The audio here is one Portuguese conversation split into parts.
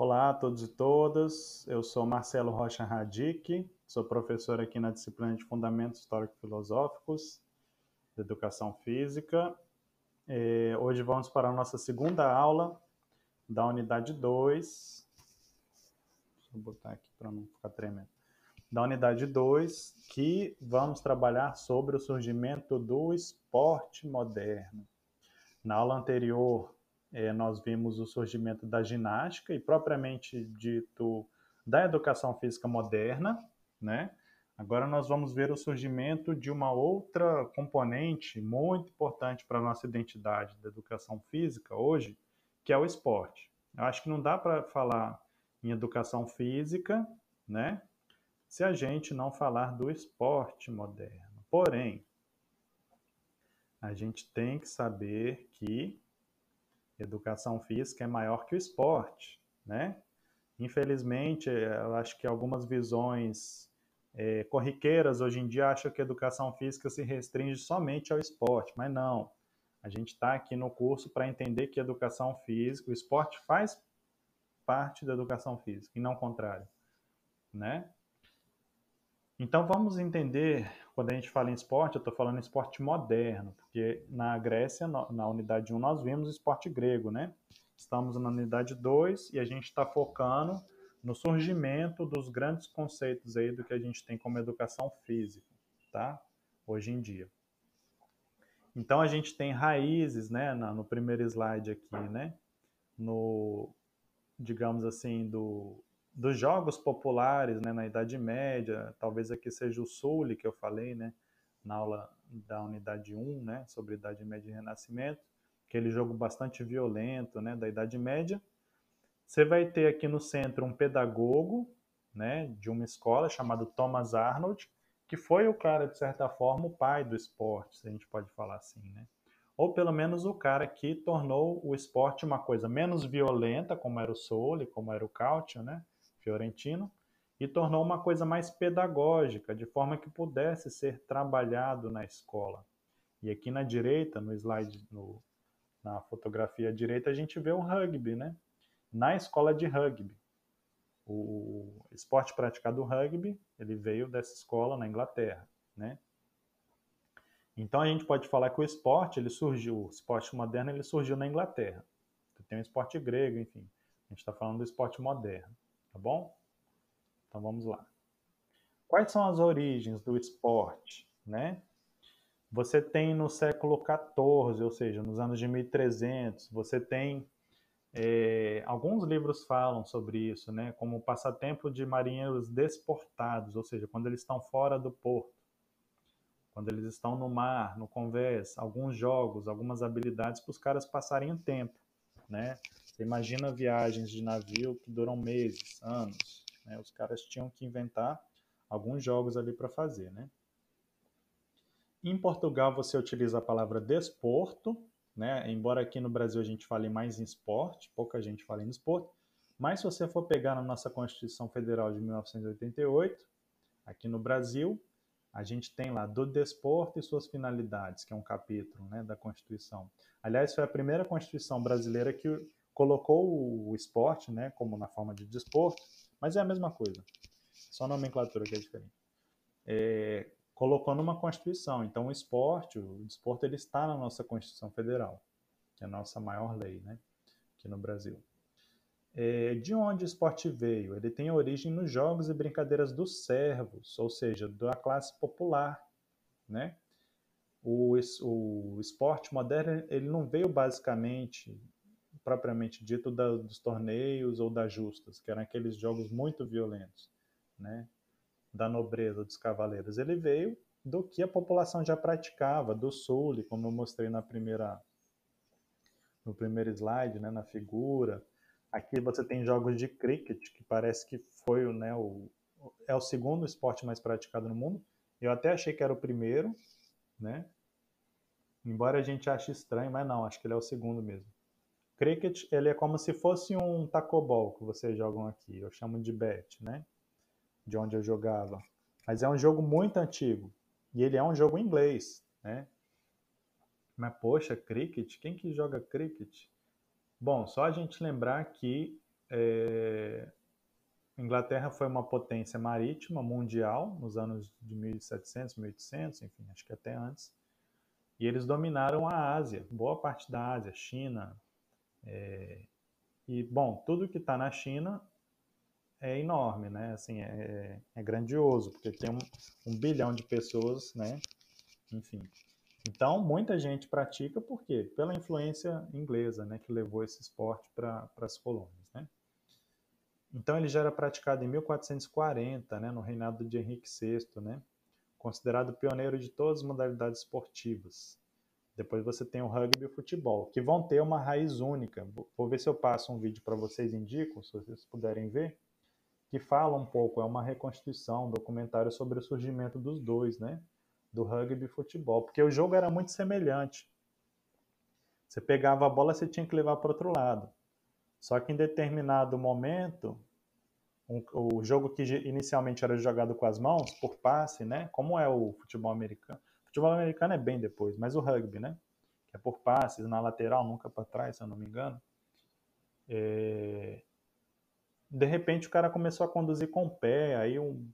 Olá a todos e todas, eu sou Marcelo Rocha Radic, sou professor aqui na disciplina de Fundamentos Histórico-Filosóficos de Educação Física. É, hoje vamos para a nossa segunda aula da unidade 2. Deixa eu botar aqui para não ficar tremendo. Da unidade 2, que vamos trabalhar sobre o surgimento do esporte moderno. Na aula anterior, é, nós vimos o surgimento da ginástica e propriamente dito da educação física moderna, né? Agora nós vamos ver o surgimento de uma outra componente muito importante para a nossa identidade da educação física hoje, que é o esporte. Eu acho que não dá para falar em educação física, né? Se a gente não falar do esporte moderno. Porém, a gente tem que saber que educação física é maior que o esporte, né? Infelizmente, eu acho que algumas visões é, corriqueiras hoje em dia acham que a educação física se restringe somente ao esporte, mas não. A gente está aqui no curso para entender que a educação física, o esporte faz parte da educação física e não o contrário, né? Então vamos entender, quando a gente fala em esporte, eu estou falando em esporte moderno, porque na Grécia, na unidade 1, nós vimos esporte grego, né? Estamos na unidade 2 e a gente está focando no surgimento dos grandes conceitos aí do que a gente tem como educação física, tá? Hoje em dia. Então a gente tem raízes, né, no primeiro slide aqui, né? No, digamos assim, do, dos jogos populares né, na Idade Média, talvez aqui seja o Sully que eu falei, né, na aula da unidade 1, né, sobre Idade Média e Renascimento, aquele jogo bastante violento né, da Idade Média. Você vai ter aqui no centro um pedagogo né, de uma escola chamado Thomas Arnold, que foi o cara, de certa forma, o pai do esporte, se a gente pode falar assim, né? Ou pelo menos o cara que tornou o esporte uma coisa menos violenta, como era o Sully, como era o Cautio, né? Fiorentino e tornou uma coisa mais pedagógica, de forma que pudesse ser trabalhado na escola. E aqui na direita, no slide, no, na fotografia à direita, a gente vê o rugby, né? Na escola de rugby. O esporte praticado rugby, ele veio dessa escola na Inglaterra, né? Então a gente pode falar que o esporte, ele surgiu, o esporte moderno, ele surgiu na Inglaterra. Tem o esporte grego, enfim. A gente está falando do esporte moderno tá bom? Então vamos lá. Quais são as origens do esporte, né? Você tem no século XIV, ou seja, nos anos de 1300, você tem é, alguns livros falam sobre isso, né? Como o passatempo de marinheiros desportados, ou seja, quando eles estão fora do porto, quando eles estão no mar, no convés, alguns jogos, algumas habilidades para os caras passarem o tempo, né? Você imagina viagens de navio que duram meses, anos. Né? Os caras tinham que inventar alguns jogos ali para fazer, né? Em Portugal você utiliza a palavra desporto, né? Embora aqui no Brasil a gente fale mais em esporte, pouca gente fala em esporte, mas se você for pegar na nossa Constituição Federal de 1988, aqui no Brasil, a gente tem lá do desporto e suas finalidades, que é um capítulo né, da Constituição. Aliás, foi a primeira Constituição brasileira que colocou o esporte, né, como na forma de desporto, mas é a mesma coisa, só a nomenclatura que é diferente. É, colocou numa Constituição, então o esporte, o desporto, ele está na nossa Constituição Federal, que é a nossa maior lei, né, aqui no Brasil. É, de onde o esporte veio? Ele tem origem nos jogos e brincadeiras dos servos, ou seja, da classe popular, né? O, o esporte moderno ele não veio basicamente propriamente dito da, dos torneios ou das justas, que eram aqueles jogos muito violentos, né? da nobreza dos cavaleiros. Ele veio do que a população já praticava, do sul, como eu mostrei na primeira no primeiro slide, né, na figura. Aqui você tem jogos de cricket, que parece que foi né, o, é o segundo esporte mais praticado no mundo. Eu até achei que era o primeiro, né? Embora a gente ache estranho, mas não, acho que ele é o segundo mesmo. Cricket, ele é como se fosse um tacobol que vocês jogam aqui. Eu chamo de bet, né? De onde eu jogava. Mas é um jogo muito antigo. E ele é um jogo inglês, né? Mas, poxa, cricket? Quem que joga cricket? Bom, só a gente lembrar que é, Inglaterra foi uma potência marítima mundial nos anos de 1700, 1800, enfim, acho que até antes. E eles dominaram a Ásia, boa parte da Ásia, China. É, e, bom, tudo que está na China é enorme, né? Assim, é, é grandioso, porque tem um, um, bilhão de pessoas, né? Enfim. Então, muita gente pratica, por quê? Pela influência inglesa, né? Que levou esse esporte para as colônias, né? Então, ele já era praticado em 1440, né? No reinado de Henrique VI, né? Considerado pioneiro de todas as modalidades esportivas. Depois você tem o rugby e o futebol, que vão ter uma raiz única. Vou ver se eu passo um vídeo para vocês, indico, se vocês puderem ver que fala um pouco, é uma reconstituição, um documentário sobre o surgimento dos dois, né? Do rugby e futebol, porque o jogo era muito semelhante. Você pegava a bola, você tinha que levar para outro lado. Só que em determinado momento, um, o jogo que inicialmente era jogado com as mãos, por passe, né? Como é o futebol americano. O futebol americano é bem depois, mas o rugby, né? Que é por passes, na lateral, nunca para trás, se eu não me engano. É, de repente o cara começou a conduzir com o pé, aí um,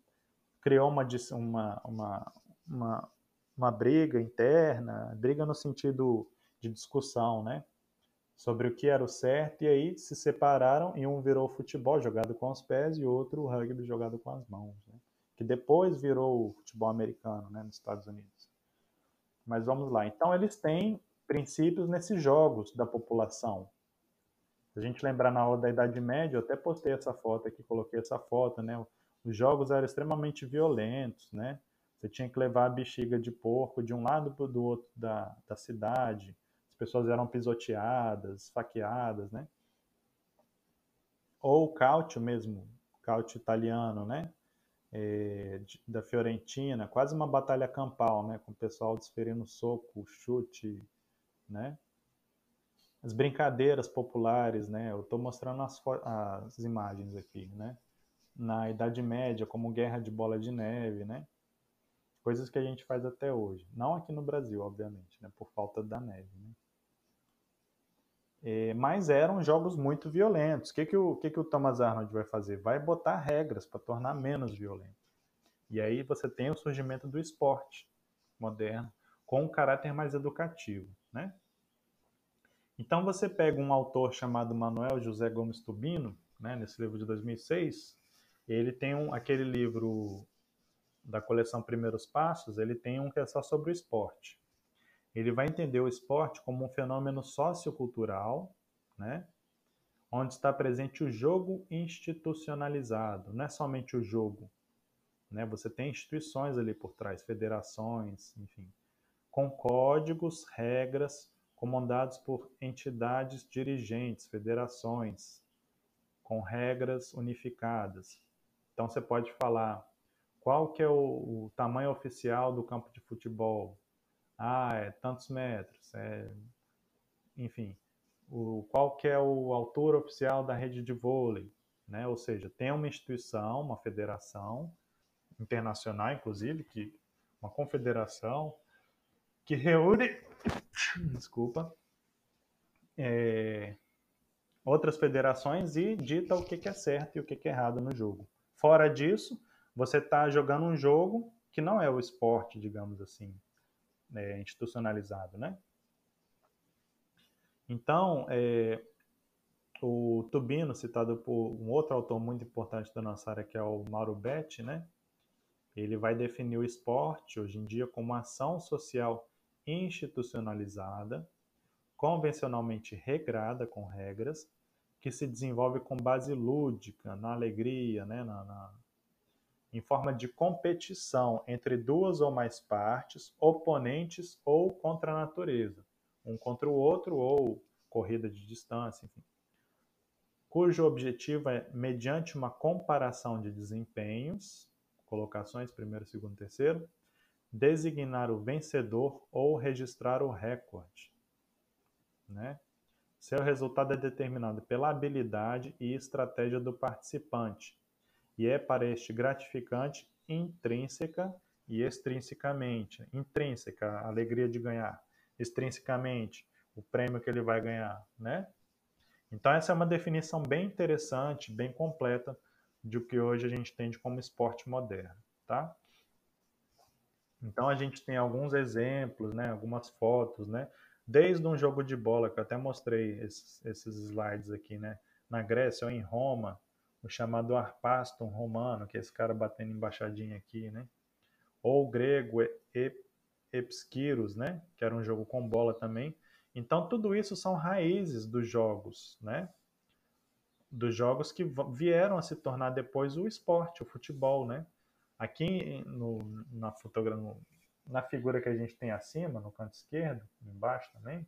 criou uma, uma, uma, uma, uma briga interna, briga no sentido de discussão, né? Sobre o que era o certo, e aí se separaram e um virou futebol jogado com os pés e outro rugby jogado com as mãos, né? que depois virou o futebol americano né, nos Estados Unidos. Mas vamos lá. Então eles têm princípios nesses jogos da população. Se a gente lembrar na hora da Idade Média, eu até postei essa foto aqui, coloquei essa foto, né? Os jogos eram extremamente violentos, né? Você tinha que levar a bexiga de porco de um lado para o outro da, da cidade. As pessoas eram pisoteadas, esfaqueadas, né? Ou o cálcio mesmo, cálcio italiano, né? É, da Fiorentina, quase uma batalha campal, né? Com o pessoal desferindo soco, chute, né? as brincadeiras populares, né? Eu estou mostrando as, as imagens aqui, né? Na Idade Média, como guerra de bola de neve, né? Coisas que a gente faz até hoje. Não aqui no Brasil, obviamente, né? Por falta da neve, né? É, mas eram jogos muito violentos. O que, que, o, que, que o Thomas Arnold vai fazer? Vai botar regras para tornar menos violento. E aí você tem o surgimento do esporte moderno com um caráter mais educativo, né? Então você pega um autor chamado Manuel José Gomes Tubino, né, nesse livro de 2006, ele tem um, aquele livro da coleção Primeiros Passos, ele tem um que é só sobre o esporte. Ele vai entender o esporte como um fenômeno sociocultural, né, onde está presente o jogo institucionalizado, não é somente o jogo, né, você tem instituições ali por trás, federações, enfim, com códigos, regras, comandados por entidades dirigentes, federações, com regras unificadas. Então você pode falar qual que é o, o tamanho oficial do campo de futebol. Ah, é tantos metros. É... Enfim, o, qual que é o altura oficial da rede de vôlei. Né? Ou seja, tem uma instituição, uma federação internacional, inclusive, que uma confederação que reúne desculpa, é, outras federações e dita o que, é certo e o que, é errado no jogo. Fora disso, você está jogando um jogo que não é o esporte, digamos assim, é, institucionalizado, né? Então, é, o Tubino, citado por um outro autor muito importante da nossa área, que é o Mauro Betti, né? Ele vai definir o esporte, hoje em dia, como ação social institucionalizada, convencionalmente regrada com regras, que se desenvolve com base lúdica, na alegria, né, na, na, em forma de competição entre duas ou mais partes, oponentes ou contra a natureza, um contra o outro ou corrida de distância, enfim, cujo objetivo é, mediante uma comparação de desempenhos, colocações primeiro, segundo, terceiro, designar o vencedor ou registrar o recorde. Né? Seu resultado é determinado pela habilidade e estratégia do participante e é para este gratificante intrínseca e extrinsecamente. Intrínseca, a alegria de ganhar. Extrinsecamente, o prêmio que ele vai ganhar, né? Então essa é uma definição bem interessante, bem completa de o que hoje a gente entende como esporte moderno, tá? Então a gente tem alguns exemplos, né, algumas fotos, né, desde um jogo de bola que eu até mostrei esses, esses slides aqui, né, na Grécia ou em Roma, o chamado Arpaston romano, que é esse cara batendo embaixadinha aqui, né, ou o grego Epskiros, né, que era um jogo com bola também. Então tudo isso são raízes dos jogos, né, dos jogos que vieram a se tornar depois o esporte, o futebol, né? Aqui no, na na figura que a gente tem acima, no canto esquerdo, embaixo também,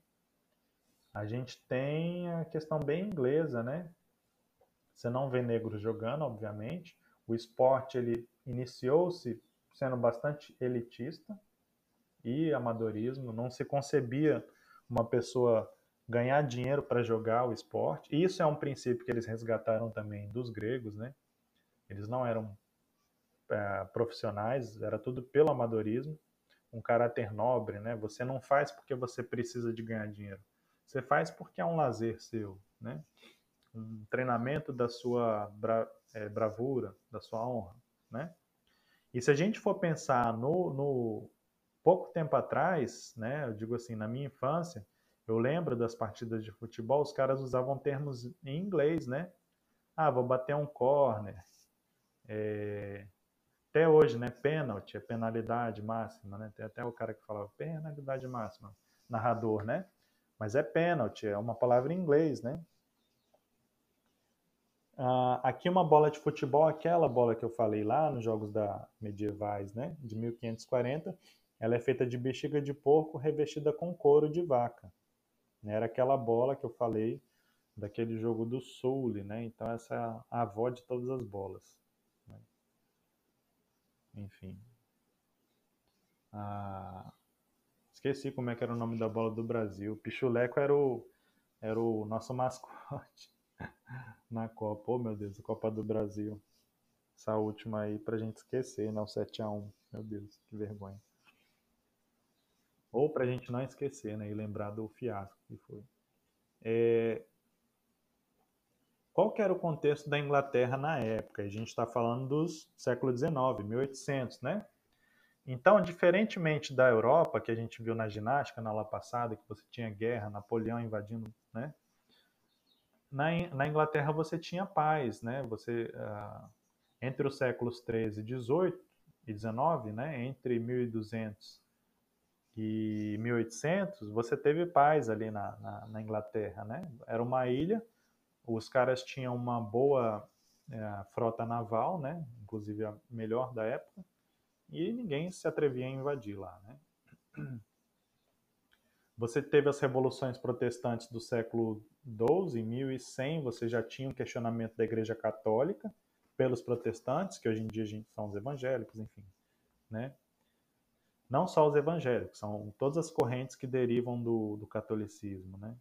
a gente tem a questão bem inglesa, né? Você não vê negros jogando, obviamente. O esporte ele iniciou-se sendo bastante elitista e amadorismo, não se concebia uma pessoa ganhar dinheiro para jogar o esporte. E isso é um princípio que eles resgataram também dos gregos, né? Eles não eram é, profissionais, era tudo pelo amadorismo, um caráter nobre, né? Você não faz porque você precisa de ganhar dinheiro. Você faz porque é um lazer seu, né? Um treinamento da sua bra é, bravura, da sua honra, né? E se a gente for pensar no, no pouco tempo atrás, né? Eu digo assim, na minha infância, eu lembro das partidas de futebol, os caras usavam termos em inglês, né? Ah, vou bater um corner. É... Até hoje, né? Pênalti é penalidade máxima, né? Tem até o cara que falava penalidade máxima, narrador, né? Mas é pênalti, é uma palavra em inglês, né? Ah, aqui uma bola de futebol, aquela bola que eu falei lá nos jogos da medievais, né? De 1540, ela é feita de bexiga de porco revestida com couro de vaca. Né? Era aquela bola que eu falei daquele jogo do Soul, né? Então essa é a avó de todas as bolas. Né? Enfim. Ah, esqueci como é que era o nome da bola do Brasil. Pichuleco era o, era o nosso mascote na Copa. Oh, meu Deus, a Copa do Brasil. Essa última aí pra gente esquecer, né? O 7x1. Meu Deus, que vergonha. Ou para a gente não esquecer né, e lembrar do fiasco que foi. É... Qual que era o contexto da Inglaterra na época? A gente está falando dos século XIX, 1800, né? Então, diferentemente da Europa, que a gente viu na ginástica na aula passada, que você tinha guerra, Napoleão invadindo, né? Na, na Inglaterra você tinha paz, né? Você, uh, entre os séculos 13 e 18 e 19, né? Entre 1200 e 1800 você teve paz ali na, na, na, Inglaterra, né? Era uma ilha, os caras tinham uma boa é, frota naval, né? Inclusive a melhor da época, e ninguém se atrevia a invadir lá, né? Você teve as revoluções protestantes do século XII, em 1100 você já tinha um questionamento da Igreja Católica pelos protestantes, que hoje em dia são os evangélicos, enfim, né? não só os evangélicos, são todas as correntes que derivam do, do catolicismo. Né?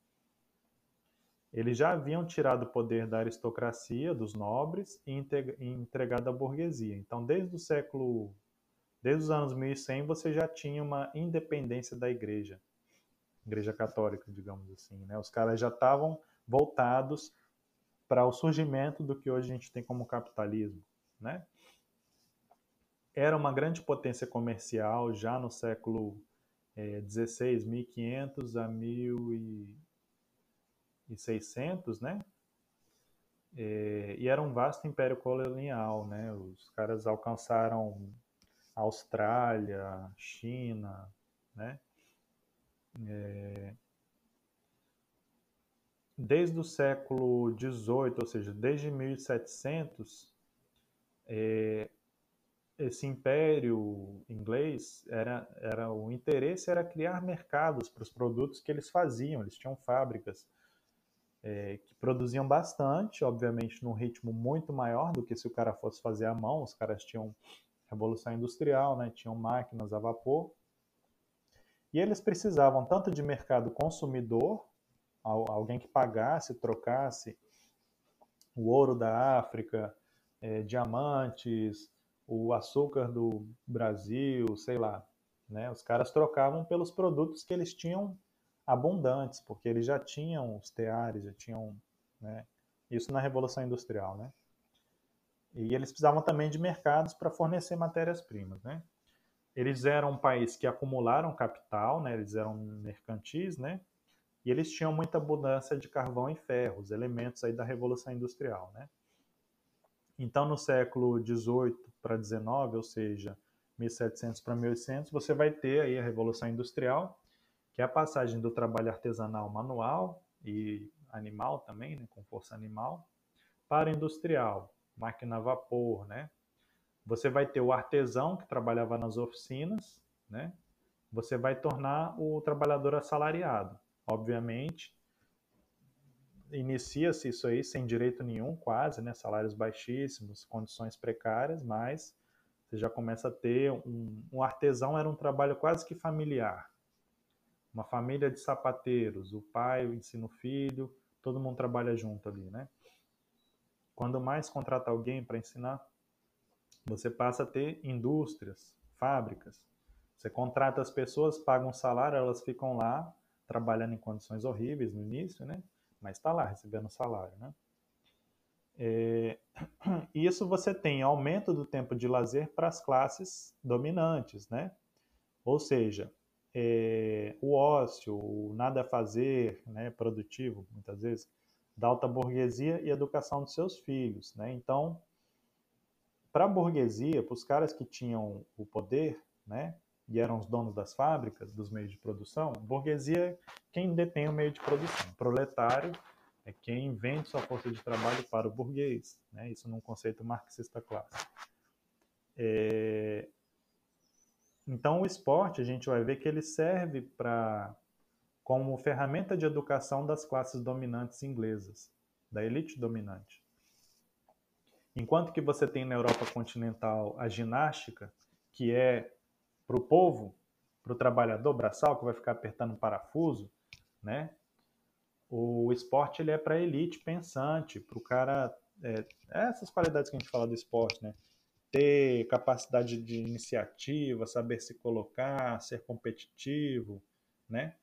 Eles já haviam tirado o poder da aristocracia, dos nobres, e entregado à burguesia. Então, desde o século, desde os anos 1100, você já tinha uma independência da igreja, igreja católica, digamos assim. Né? Os caras já estavam voltados para o surgimento do que hoje a gente tem como capitalismo. Né? era uma grande potência comercial já no século é, 1500 a 1600, né? É, e era um vasto império colonial, né? Os caras alcançaram Austrália, China, né? É, desde o século XVIII, ou seja, desde 1700, é, esse império inglês era, era o interesse era criar mercados para os produtos que eles faziam. Eles tinham fábricas é, que produziam bastante, obviamente num ritmo muito maior do que se o cara fosse fazer à mão. Os caras tinham revolução industrial, né? Tinham máquinas a vapor e eles precisavam tanto de mercado consumidor, alguém que pagasse, trocasse o ouro da África, é, diamantes o açúcar do Brasil, sei lá, né? Os caras trocavam pelos produtos que eles tinham abundantes, porque eles já tinham os teares, já tinham né? Isso na Revolução Industrial, né? E eles precisavam também de mercados para fornecer matérias-primas, né? Eles eram um país que acumularam capital, né? Eles eram mercantis, né? E eles tinham muita abundância de carvão e ferro, os elementos aí da Revolução Industrial, né? Então, no século 18 para 19, ou seja, 1700 para 1800, você vai ter aí a Revolução Industrial, que é a passagem do trabalho artesanal manual e animal também, né, com força animal, para industrial, máquina a vapor, né? Você vai ter o artesão que trabalhava nas oficinas, né? Você vai tornar o trabalhador assalariado. Obviamente, inicia-se isso aí sem direito nenhum, quase, né? Salários baixíssimos, condições precárias, mas você já começa a ter um, um artesão era um trabalho quase que familiar. Uma família de sapateiros, o pai ensina o filho, todo mundo trabalha junto ali, né? Quando mais contrata alguém para ensinar, você passa a ter indústrias, fábricas. Você contrata as pessoas, paga um salário, elas ficam lá trabalhando em condições horríveis no início, né? Mas está lá recebendo salário, né? É, isso você tem aumento do tempo de lazer para as classes dominantes, né? Ou seja, é, o ócio, o nada a fazer, né, produtivo, muitas vezes, da alta burguesia e educação dos seus filhos, né? Então, para a burguesia, para os caras que tinham o poder, né, e eram os donos das fábricas, dos meios de produção, burguesia é quem detém o meio de produção. Proletário é quem vende sua força de trabalho para o burguês, né? isso num conceito marxista clássico. É... Então, o esporte, a gente vai ver que ele serve para como ferramenta de educação das classes dominantes inglesas, da elite dominante. Enquanto que você tem na Europa continental a ginástica, que é para o povo, para o trabalhador braçal, que vai ficar apertando parafuso, né? O esporte ele é para elite pensante, para o cara. É, essas qualidades que a gente fala do esporte, né? Ter capacidade de iniciativa, saber se colocar, ser competitivo, né?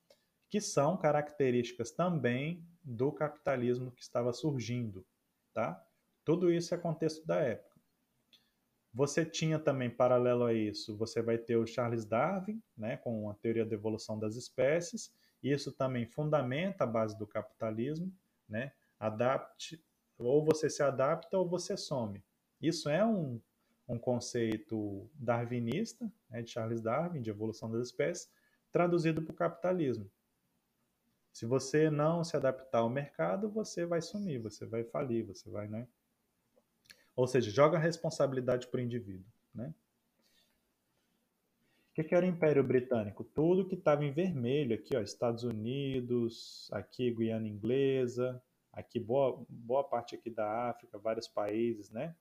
Que são características também do capitalismo que estava surgindo, tá? Tudo isso é contexto da época. Você tinha também, paralelo a isso, você vai ter o Charles Darwin, né, com a teoria da evolução das espécies, isso também fundamenta a base do capitalismo, né? Adapte, ou você se adapta ou você some. Isso é um, um conceito darwinista, né, de Charles Darwin, de evolução das espécies, traduzido para o capitalismo. Se você não se adaptar ao mercado, você vai sumir, você vai falir, você vai, né? Ou seja, joga a responsabilidade para o indivíduo, né? O que, que, era o Império Britânico? Tudo que estava em vermelho aqui, ó, Estados Unidos, aqui Guiana Inglesa, aqui boa, boa parte aqui da África, vários países, né?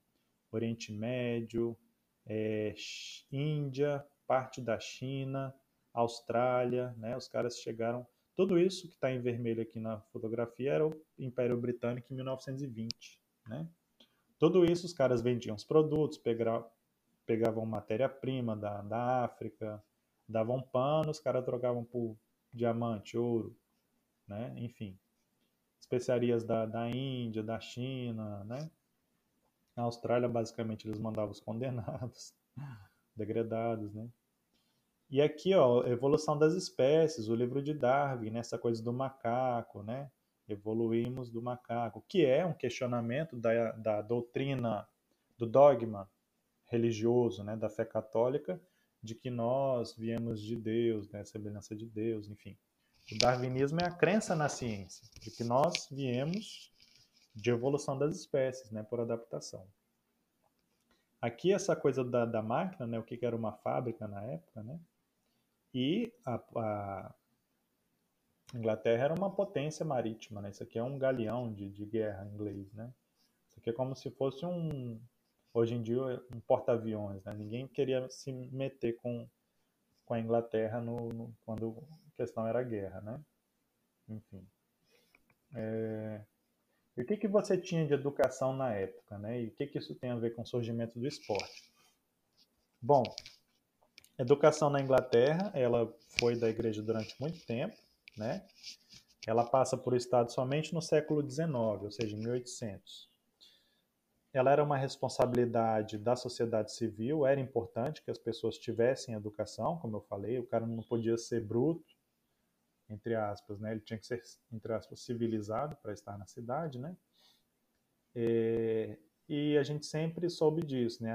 Oriente Médio, é, Índia, parte da China, Austrália, né? Os caras chegaram. Tudo isso que está em vermelho aqui na fotografia era o Império Britânico em 1920, né? Tudo isso os caras vendiam os produtos, pegavam, matéria-prima da, da África, davam pano, os caras trocavam por diamante, ouro, né? Enfim, especiarias da, da Índia, da China, né? Na Austrália, basicamente, eles mandavam os condenados, degradados, né? E aqui, ó, evolução das espécies, o livro de Darwin, né? coisa do macaco, né? Evoluímos do macaco, que é um questionamento da, da doutrina, do dogma religioso, né, da fé católica, de que nós viemos de Deus, né, semelhança de Deus, enfim. O darwinismo é a crença na ciência, de que nós viemos de evolução das espécies, né, por adaptação. Aqui essa coisa da, da máquina, né, o que era uma fábrica na época, né, e a, a Inglaterra era uma potência marítima, né, isso aqui é um galeão de, de guerra inglês, né, isso aqui é como se fosse um, hoje em dia um porta-aviões, né? Ninguém queria se meter com, com a Inglaterra no, no, quando a questão era guerra, né? Enfim. É... E o que, que você tinha de educação na época, né? E o que, que isso tem a ver com o surgimento do esporte? Bom, educação na Inglaterra, ela foi da igreja durante muito tempo, né? ela passa por Estado somente no século XIX, ou seja, em 1800. Ela era uma responsabilidade da sociedade civil, era importante que as pessoas tivessem educação, como eu falei, o cara não podia ser bruto, entre aspas, né? Ele tinha que ser, entre aspas, civilizado para estar na cidade, né? É, e a gente sempre soube disso, né?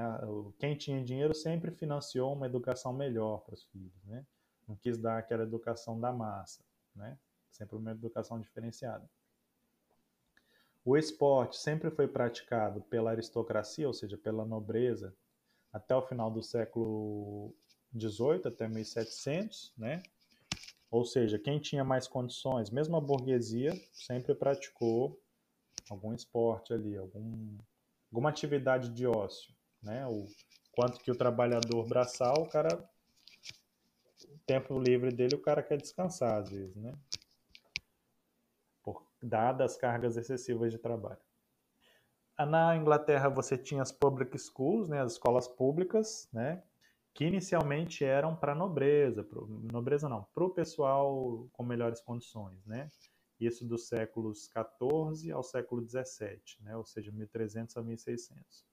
Quem tinha dinheiro sempre financiou uma educação melhor para os filhos, né? Não quis dar aquela educação da massa, né? Sempre uma educação diferenciada. O esporte sempre foi praticado pela aristocracia, ou seja, pela nobreza, até o final do século XVIII, até 1700, né? Ou seja, quem tinha mais condições, mesmo a burguesia, sempre praticou algum esporte ali, algum, alguma atividade de ócio, né? O quanto que o trabalhador braçal, o cara tempo livre dele, o cara quer descansar às vezes, né? Por dadas as cargas excessivas de trabalho. Na Inglaterra você tinha as public schools, né, as escolas públicas, né, que inicialmente eram para nobreza, pro, nobreza não, para o pessoal com melhores condições, né? Isso dos séculos 14 ao século 17, né? Ou seja, 1300 a 1600.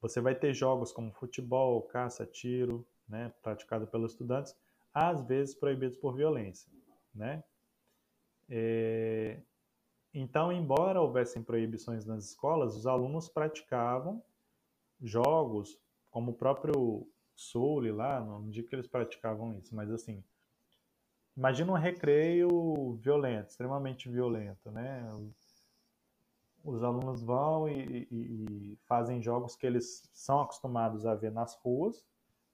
Você vai ter jogos como futebol, caça, tiro, né, praticado pelos estudantes, às vezes proibidos por violência, né? É... Então, embora houvessem proibições nas escolas, os alunos praticavam jogos como o próprio Sully lá, não digo que eles praticavam isso, mas assim, imagina um recreio violento, extremamente violento, né? Os alunos vão e, e, e, fazem jogos que eles são acostumados a ver nas ruas,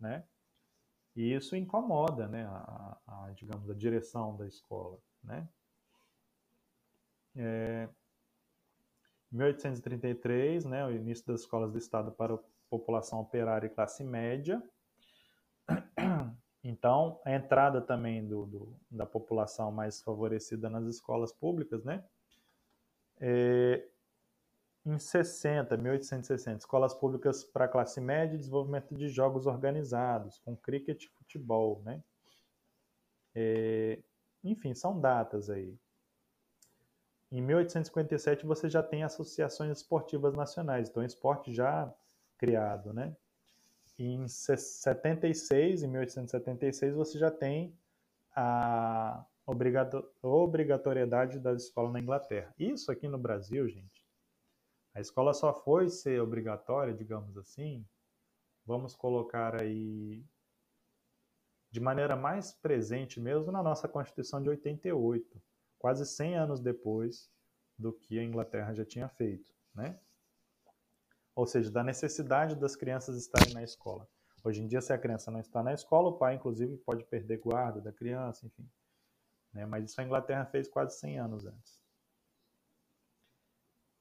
né? E isso incomoda, né? A, a digamos, a direção da escola, né? É, 1833, né, o início das escolas do Estado para o população operária e classe média. Então, a entrada também do, do, da população mais favorecida nas escolas públicas, né? É, em 60, 1860, escolas públicas para classe média e desenvolvimento de jogos organizados, com cricket e futebol, né? É, enfim, são datas aí. Em 1857 você já tem associações esportivas nacionais, então esporte já criado, né? Em 76, em 1876, você já tem a obrigatoriedade da escola na Inglaterra. Isso aqui no Brasil, gente, a escola só foi ser obrigatória, digamos assim, vamos colocar aí de maneira mais presente mesmo na nossa Constituição de 88, quase 100 anos depois do que a Inglaterra já tinha feito, né? ou seja, da necessidade das crianças estarem na escola. Hoje em dia, se a criança não está na escola, o pai, inclusive, pode perder guarda da criança, enfim. Né? Mas isso a Inglaterra fez quase 100 anos antes.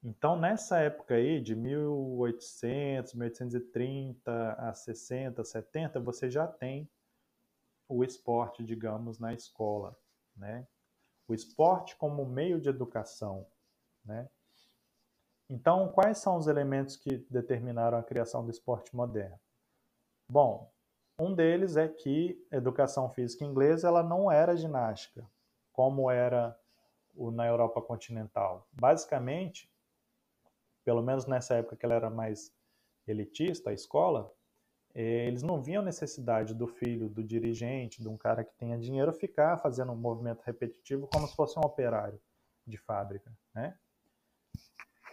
Então, nessa época aí, de 1800, 1830 a 60, 70, você já tem o esporte, digamos, na escola, né? O esporte como meio de educação, né? Então, quais são os elementos que determinaram a criação do esporte moderno? Bom, um deles é que a educação física inglesa ela não era ginástica, como era na Europa continental. Basicamente, pelo menos nessa época que ela era mais elitista, a escola, eh, eles não viam necessidade do filho, do dirigente, de um cara que tenha dinheiro, ficar fazendo um movimento repetitivo como se fosse um operário de fábrica, né?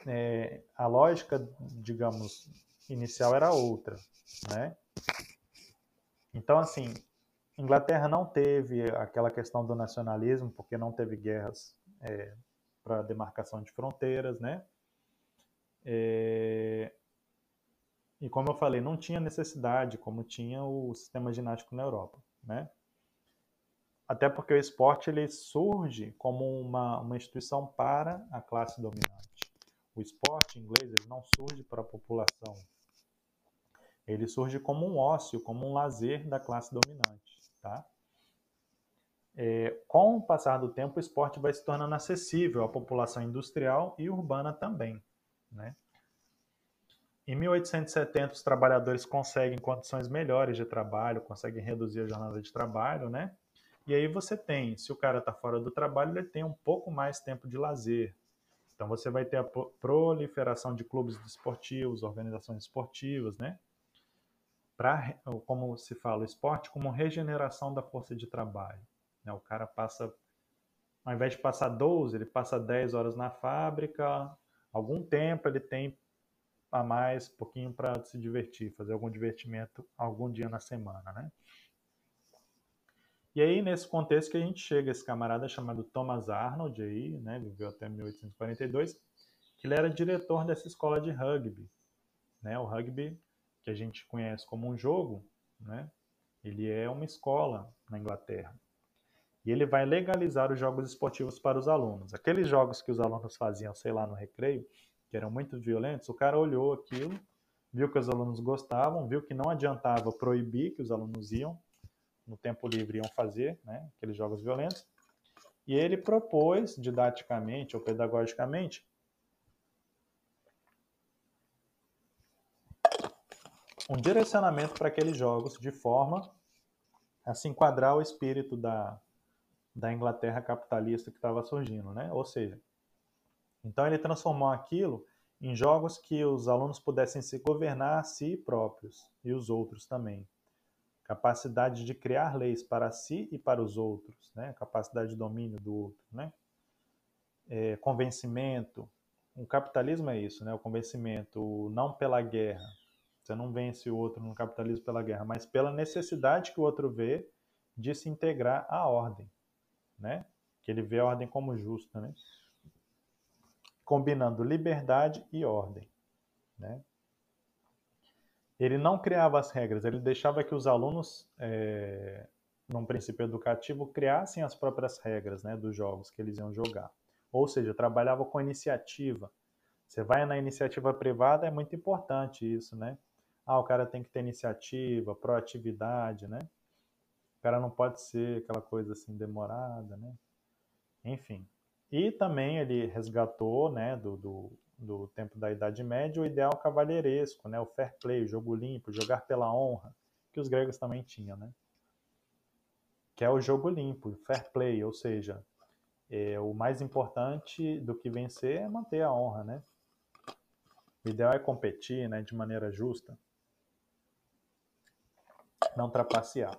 é, a lógica, digamos, inicial era outra, né? Então, assim, Inglaterra não teve aquela questão do nacionalismo, porque não teve guerras é, para demarcação de fronteiras, né? É, e como eu falei, não tinha necessidade, como tinha o sistema ginástico na Europa, né? Até porque o esporte ele surge como uma, uma instituição para a classe dominante. O esporte inglês ele não surge para a população. Ele surge como um ócio, como um lazer da classe dominante. Tá? É, com o passar do tempo, o esporte vai se tornando acessível à população industrial e urbana também. Né? Em 1870, os trabalhadores conseguem condições melhores de trabalho, conseguem reduzir a jornada de trabalho, né? E aí você tem, se o cara está fora do trabalho, ele tem um pouco mais tempo de lazer. Então você vai ter a proliferação de clubes esportivos, organizações esportivas, né? Para, como se fala, o esporte como regeneração da força de trabalho. Né? O cara passa, ao invés de passar 12, ele passa 10 horas na fábrica, algum tempo ele tem a mais, um pouquinho para se divertir, fazer algum divertimento algum dia na semana, né? E aí, nesse contexto que a gente chega, esse camarada chamado Thomas Arnold, aí, né, viveu até 1842, que ele era diretor dessa escola de rugby. Né? O rugby, que a gente conhece como um jogo, né? ele é uma escola na Inglaterra. E ele vai legalizar os jogos esportivos para os alunos. Aqueles jogos que os alunos faziam, sei lá, no recreio, que eram muito violentos, o cara olhou aquilo, viu que os alunos gostavam, viu que não adiantava proibir que os alunos iam, no tempo livre iam fazer, né, aqueles jogos violentos. E ele propôs, didaticamente ou pedagogicamente, um direcionamento para aqueles jogos de forma a se enquadrar o espírito da, da Inglaterra capitalista que estava surgindo, né? Ou seja, então ele transformou aquilo em jogos que os alunos pudessem se governar a si próprios e os outros também capacidade de criar leis para si e para os outros, né? capacidade de domínio do outro, né? É, convencimento. O capitalismo é isso, né? o convencimento, não pela guerra. Você não vence o outro no capitalismo pela guerra, mas pela necessidade que o outro vê de se integrar à ordem, né? que ele vê a ordem como justa, né? combinando liberdade e ordem. Né? ele não criava as regras, ele deixava que os alunos, é, num princípio educativo, criassem as próprias regras né, dos jogos que eles iam jogar. Ou seja, trabalhava com iniciativa. Você vai na iniciativa privada, é muito importante isso, né? Ah, o cara tem que ter iniciativa, proatividade, né? Cara não pode ser aquela coisa assim demorada, né? Enfim. E também ele resgatou, né, do, do do tempo da Idade Média, o ideal cavalheiresco, né? o fair play, o jogo limpo, jogar pela honra, que os gregos também tinham, né? que é o jogo limpo, o fair play, ou seja, é, o mais importante do que vencer é manter a honra, né? O ideal é competir, né, de maneira justa, não trapacear.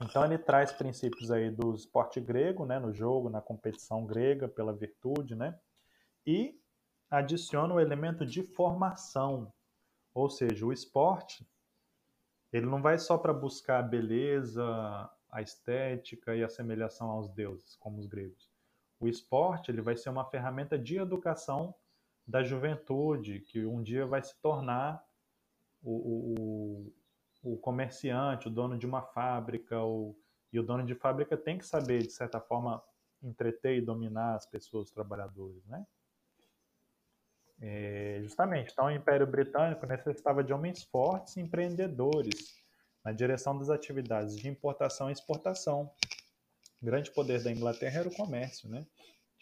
Então ele traz princípios aí do esporte grego, né, no jogo, na competição grega pela virtude, né? E adiciona o elemento de formação. Ou seja, o esporte, ele não vai só para buscar a beleza, a estética e a assemelhação aos deuses, como os gregos. O esporte, ele vai ser uma ferramenta de educação da juventude, que um dia vai se tornar o, o, o comerciante, o dono de uma fábrica, o, e o dono de fábrica tem que saber, de certa forma, entreter e dominar as pessoas, os trabalhadores, né? É, justamente, então o Império Britânico necessitava de homens fortes e empreendedores na direção das atividades de importação e exportação. O grande poder da Inglaterra era o comércio, né?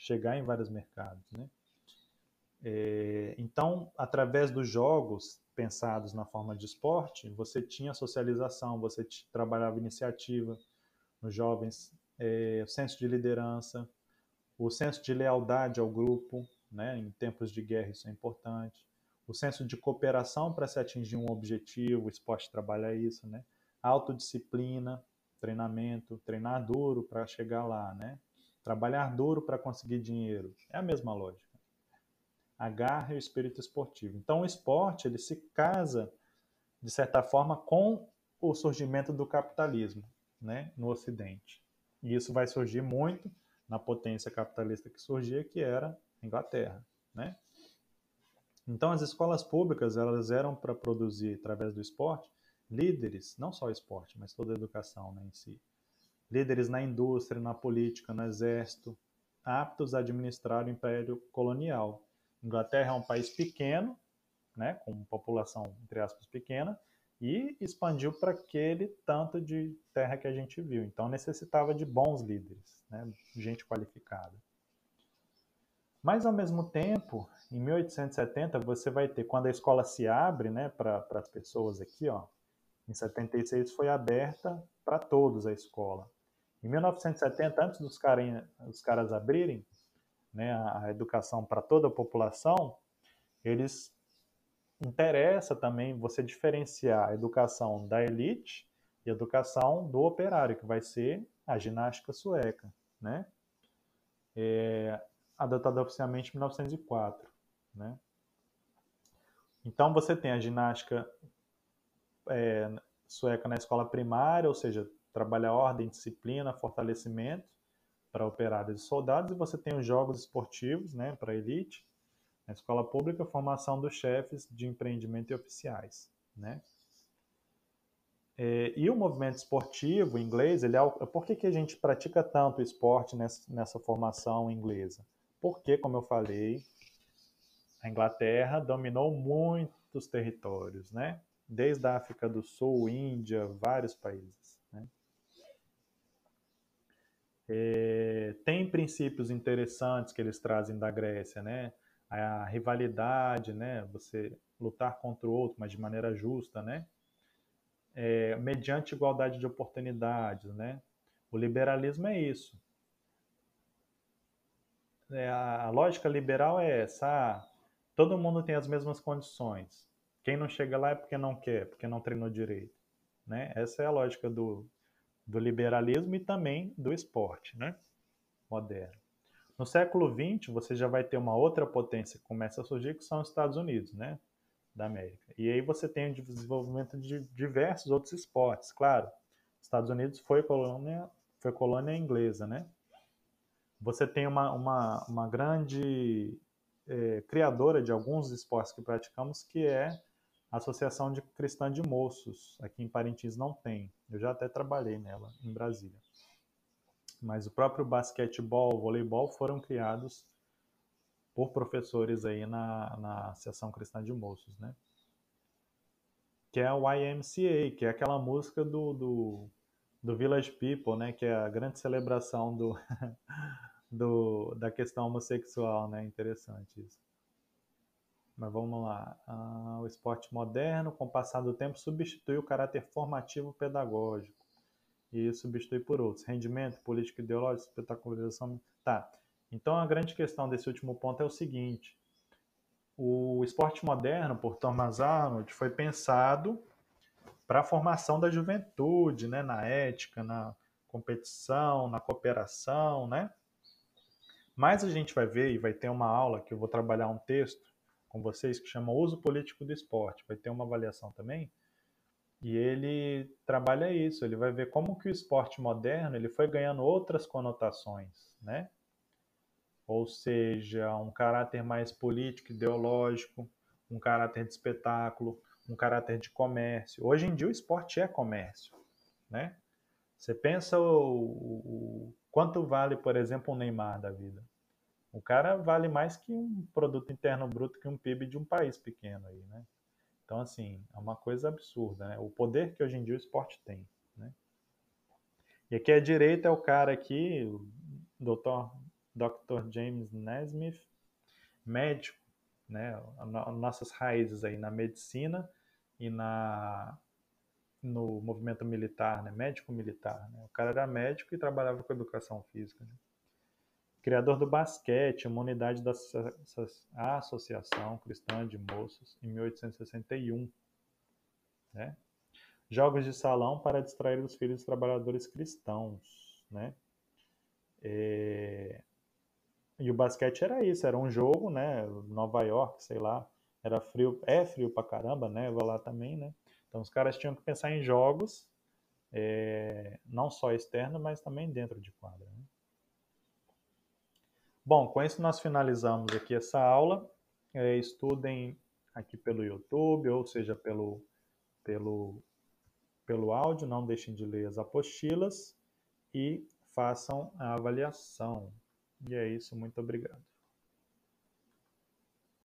chegar em vários mercados. Né? É, então, através dos jogos pensados na forma de esporte, você tinha socialização, você trabalhava iniciativa nos jovens, é, senso de liderança, o senso de lealdade ao grupo, né? Em tempos de guerra isso é importante. O senso de cooperação para se atingir um objetivo, o esporte trabalha isso, né? Autodisciplina, treinamento, treinar duro para chegar lá, né? Trabalhar duro para conseguir dinheiro. É a mesma lógica. A garra e o espírito esportivo. Então o esporte, ele se casa de certa forma com o surgimento do capitalismo, né, no ocidente. E isso vai surgir muito na potência capitalista que surgia, que era Inglaterra, né? Então as escolas públicas elas eram para produzir através do esporte líderes, não só o esporte, mas toda a educação né, em si, líderes na indústria, na política, no exército, aptos a administrar o império colonial. Inglaterra é um país pequeno, né, com população entre aspas pequena, e expandiu para aquele tanto de terra que a gente viu. Então necessitava de bons líderes, né, gente qualificada. Mas, ao mesmo tempo, em 1870, você vai ter, quando a escola se abre né, para as pessoas aqui, ó, em 76 foi aberta para todos a escola. Em 1970, antes dos, cara, dos caras abrirem né, a, educação para toda a população, eles interessa também você diferenciar a educação da elite e a educação do operário, que vai ser a ginástica sueca, né? É, adotada oficialmente em 1904, né? Então você tem a ginástica é, sueca na escola primária, ou seja, trabalha ordem, disciplina, fortalecimento para operários e soldados, e você tem os jogos esportivos, né, para elite, na escola pública, formação dos chefes de empreendimento e oficiais, né? É, e o movimento esportivo inglês, ele é, por que, que a gente pratica tanto esporte nessa, nessa formação inglesa? Porque, como eu falei, a Inglaterra dominou muitos territórios, né? Desde a África do Sul, Índia, vários países. Né? É, tem princípios interessantes que eles trazem da Grécia, né? A rivalidade, né? Você lutar contra o outro, mas de maneira justa, né? É, mediante igualdade de oportunidades, né? O liberalismo é isso. É, a, lógica liberal é essa. Ah, todo mundo tem as mesmas condições. Quem não chega lá é porque não quer, porque não treinou direito. Né? Essa é a lógica do, do liberalismo e também do esporte né? moderno. No século XX, você já vai ter uma outra potência que começa a surgir, que são os Estados Unidos, né? Da América. E aí você tem o desenvolvimento de diversos outros esportes. Claro, Estados Unidos foi colônia, foi colônia inglesa, né? Você tem uma, uma, uma grande é, criadora de alguns esportes que praticamos, que é Associação de Cristã de Moços. Aqui em Parintins não tem. Eu já até trabalhei nela, em Brasília. Mas o próprio basquetebol, voleibol foram criados por professores aí na, na Associação Cristã de Moços, né? Que é o YMCA, que é aquela música do, do, do Village People, né? Que é a grande celebração do do, da questão homossexual, né? Interessante isso. Mas vamos lá. Ah, o esporte moderno, com o passar do tempo, substitui o caráter formativo pedagógico e substitui por outros. Rendimento, política ideológica, espetacularização. Tá. Então a grande questão desse último ponto é o seguinte: o esporte moderno, por Thomas Arnold, foi pensado para a formação da juventude, né? Na ética, na competição, na cooperação, né? Mas a gente vai ver e vai ter uma aula que eu vou trabalhar um texto com vocês que chama Uso Político do Esporte. Vai ter uma avaliação também. E ele trabalha isso, ele vai ver como que o esporte moderno ele foi ganhando outras conotações, né? Ou seja, um caráter mais político, ideológico, um caráter de espetáculo, um caráter de comércio. Hoje em dia o esporte é comércio, né? Você pensa o, o, Quanto vale, por exemplo, um Neymar da vida? O cara vale mais que um produto interno bruto, que um PIB de um país pequeno aí, né? Então, assim, é uma coisa absurda, né? O poder que hoje em dia o esporte tem, né? E aqui à direita é o cara aqui, o Dr. Dr. James Nesmith, médico, né? Nossas raízes aí na medicina e na no movimento militar, né? médico militar. Né? O cara era médico e trabalhava com educação física. Né? Criador do basquete, uma unidade da Associação Cristã de Moços, em 1861. Né? Jogos de salão para distrair os filhos dos trabalhadores cristãos. Né? É... E o basquete era isso, era um jogo, né? Nova York, sei lá, era frio, é frio pra caramba, né? Vou lá também, né? Então os caras tinham que pensar em jogos, é, não só externo, mas também dentro de quadra. Né? Bom, com isso nós finalizamos aqui essa aula. É, estudem aqui pelo YouTube, ou seja, pelo, pelo, pelo áudio, não deixem de ler as apostilas e façam a avaliação. E é isso, muito obrigado.